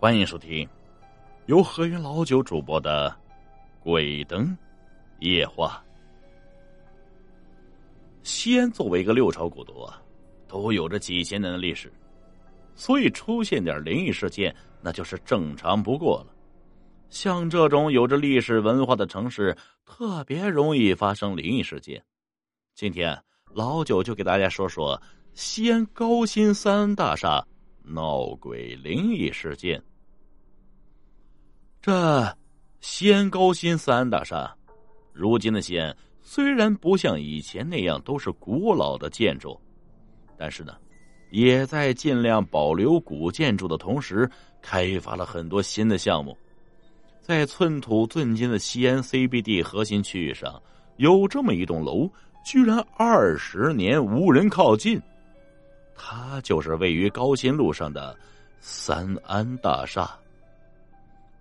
欢迎收听由河源老九主播的《鬼灯夜话》。西安作为一个六朝古都啊，都有着几千年的历史，所以出现点灵异事件那就是正常不过了。像这种有着历史文化的城市，特别容易发生灵异事件。今天老九就给大家说说西安高新三大厦闹鬼灵异事件。这西安高新三大厦，如今的西安虽然不像以前那样都是古老的建筑，但是呢，也在尽量保留古建筑的同时，开发了很多新的项目。在寸土寸金的西安 CBD 核心区域上，有这么一栋楼，居然二十年无人靠近。它就是位于高新路上的三安大厦。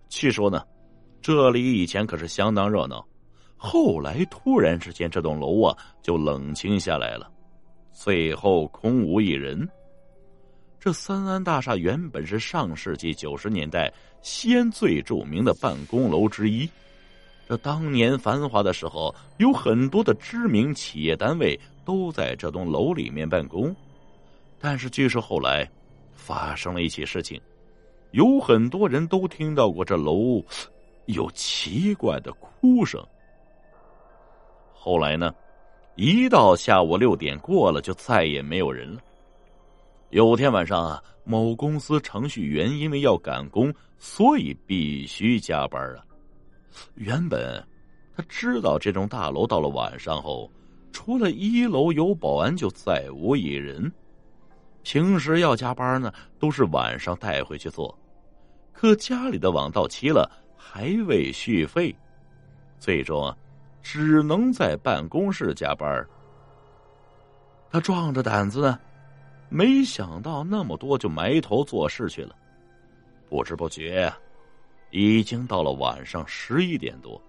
据说呢，这里以前可是相当热闹，后来突然之间，这栋楼啊就冷清下来了，最后空无一人。这三安大厦原本是上世纪九十年代西安最著名的办公楼之一，这当年繁华的时候，有很多的知名企业单位都在这栋楼里面办公。但是据说后来发生了一起事情。有很多人都听到过这楼有奇怪的哭声。后来呢，一到下午六点过了，就再也没有人了。有天晚上啊，某公司程序员因为要赶工，所以必须加班啊。原本他知道这栋大楼到了晚上后，除了一楼有保安，就再无一人。平时要加班呢，都是晚上带回去做。可家里的网到期了，还未续费，最终啊，只能在办公室加班。他壮着胆子呢，没想到那么多，就埋头做事去了。不知不觉，已经到了晚上十一点多，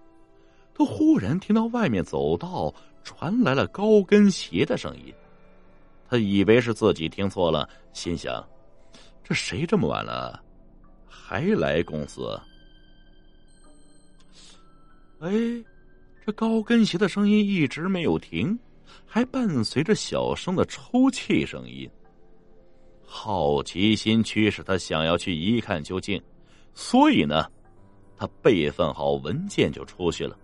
他忽然听到外面走道传来了高跟鞋的声音。他以为是自己听错了，心想：这谁这么晚了？还来公司？哎，这高跟鞋的声音一直没有停，还伴随着小声的抽泣声音。好奇心驱使他想要去一看究竟，所以呢，他备份好文件就出去了。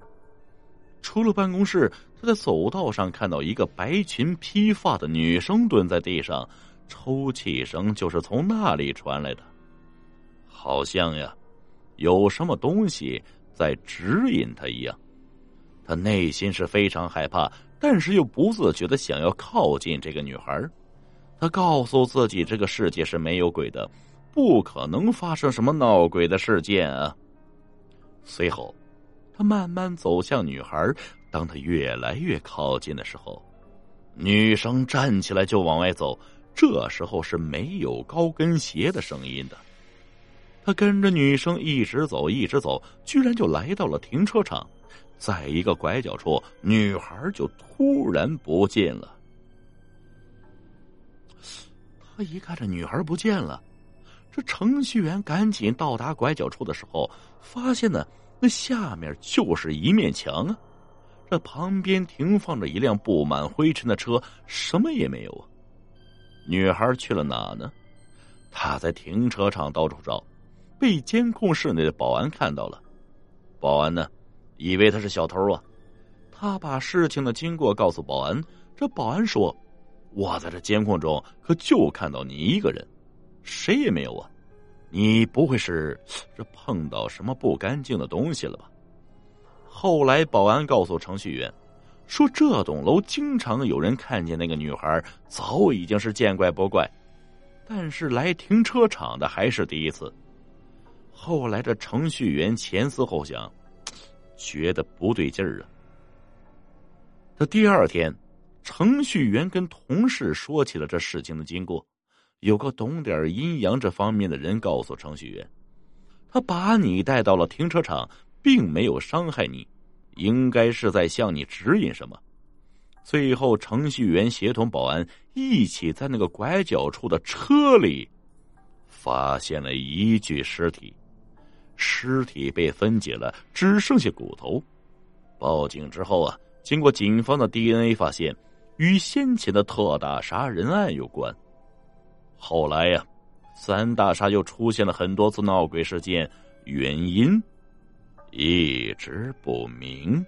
出了办公室，他在走道上看到一个白裙披发的女生蹲在地上，抽泣声就是从那里传来的。好像呀，有什么东西在指引他一样，他内心是非常害怕，但是又不自觉的想要靠近这个女孩。他告诉自己，这个世界是没有鬼的，不可能发生什么闹鬼的事件啊。随后，他慢慢走向女孩。当他越来越靠近的时候，女生站起来就往外走。这时候是没有高跟鞋的声音的。他跟着女生一直走，一直走，居然就来到了停车场。在一个拐角处，女孩就突然不见了。他一看这女孩不见了，这程序员赶紧到达拐角处的时候，发现呢，那下面就是一面墙啊。这旁边停放着一辆布满灰尘的车，什么也没有啊。女孩去了哪呢？她在停车场到处找。被监控室内的保安看到了，保安呢，以为他是小偷啊，他把事情的经过告诉保安。这保安说：“我在这监控中可就看到你一个人，谁也没有啊！你不会是这碰到什么不干净的东西了吧？”后来保安告诉程序员，说这栋楼经常有人看见那个女孩，早已经是见怪不怪，但是来停车场的还是第一次。后来，这程序员前思后想，觉得不对劲儿啊。这第二天，程序员跟同事说起了这事情的经过。有个懂点阴阳这方面的人告诉程序员，他把你带到了停车场，并没有伤害你，应该是在向你指引什么。最后，程序员协同保安一起在那个拐角处的车里。发现了一具尸体，尸体被分解了，只剩下骨头。报警之后啊，经过警方的 DNA 发现，与先前的特大杀人案有关。后来呀，三大厦又出现了很多次闹鬼事件，原因一直不明。